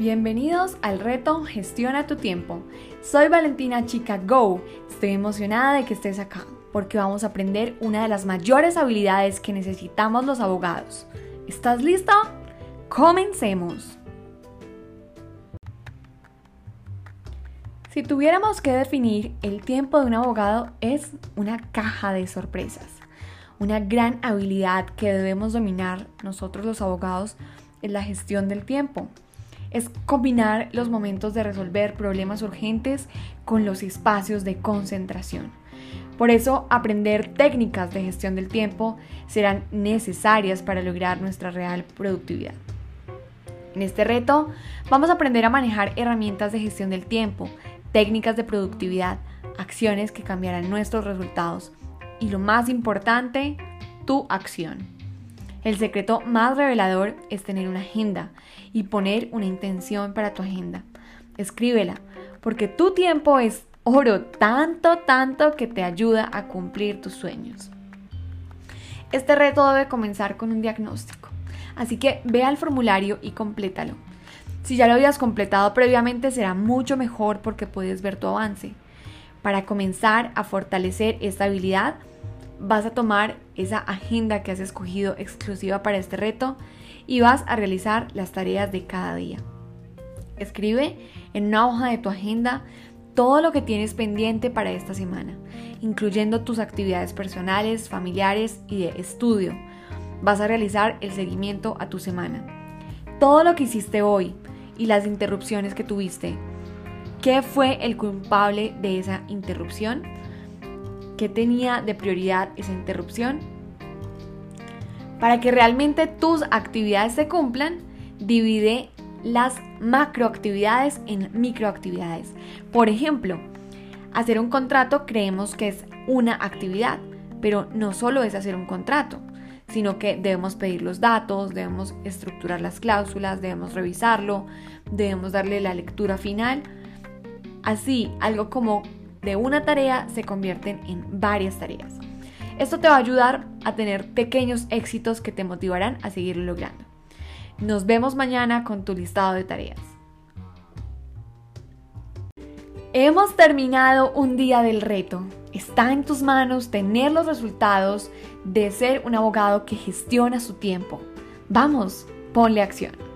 Bienvenidos al reto Gestiona tu tiempo. Soy Valentina Chica Go. Estoy emocionada de que estés acá porque vamos a aprender una de las mayores habilidades que necesitamos los abogados. ¿Estás lista? Comencemos. Si tuviéramos que definir el tiempo de un abogado es una caja de sorpresas. Una gran habilidad que debemos dominar nosotros los abogados es la gestión del tiempo es combinar los momentos de resolver problemas urgentes con los espacios de concentración. Por eso, aprender técnicas de gestión del tiempo serán necesarias para lograr nuestra real productividad. En este reto vamos a aprender a manejar herramientas de gestión del tiempo, técnicas de productividad, acciones que cambiarán nuestros resultados y lo más importante, tu acción. El secreto más revelador es tener una agenda y poner una intención para tu agenda. Escríbela, porque tu tiempo es oro tanto, tanto que te ayuda a cumplir tus sueños. Este reto debe comenzar con un diagnóstico, así que ve al formulario y complétalo. Si ya lo habías completado previamente será mucho mejor porque puedes ver tu avance. Para comenzar a fortalecer esta habilidad, vas a tomar esa agenda que has escogido exclusiva para este reto y vas a realizar las tareas de cada día. Escribe en una hoja de tu agenda todo lo que tienes pendiente para esta semana, incluyendo tus actividades personales, familiares y de estudio. Vas a realizar el seguimiento a tu semana. Todo lo que hiciste hoy y las interrupciones que tuviste. ¿Qué fue el culpable de esa interrupción? ¿Qué tenía de prioridad esa interrupción? Para que realmente tus actividades se cumplan, divide las macroactividades en microactividades. Por ejemplo, hacer un contrato creemos que es una actividad, pero no solo es hacer un contrato, sino que debemos pedir los datos, debemos estructurar las cláusulas, debemos revisarlo, debemos darle la lectura final. Así, algo como de una tarea se convierten en varias tareas. Esto te va a ayudar a tener pequeños éxitos que te motivarán a seguir logrando. Nos vemos mañana con tu listado de tareas. Hemos terminado un día del reto. Está en tus manos tener los resultados de ser un abogado que gestiona su tiempo. Vamos, ponle acción.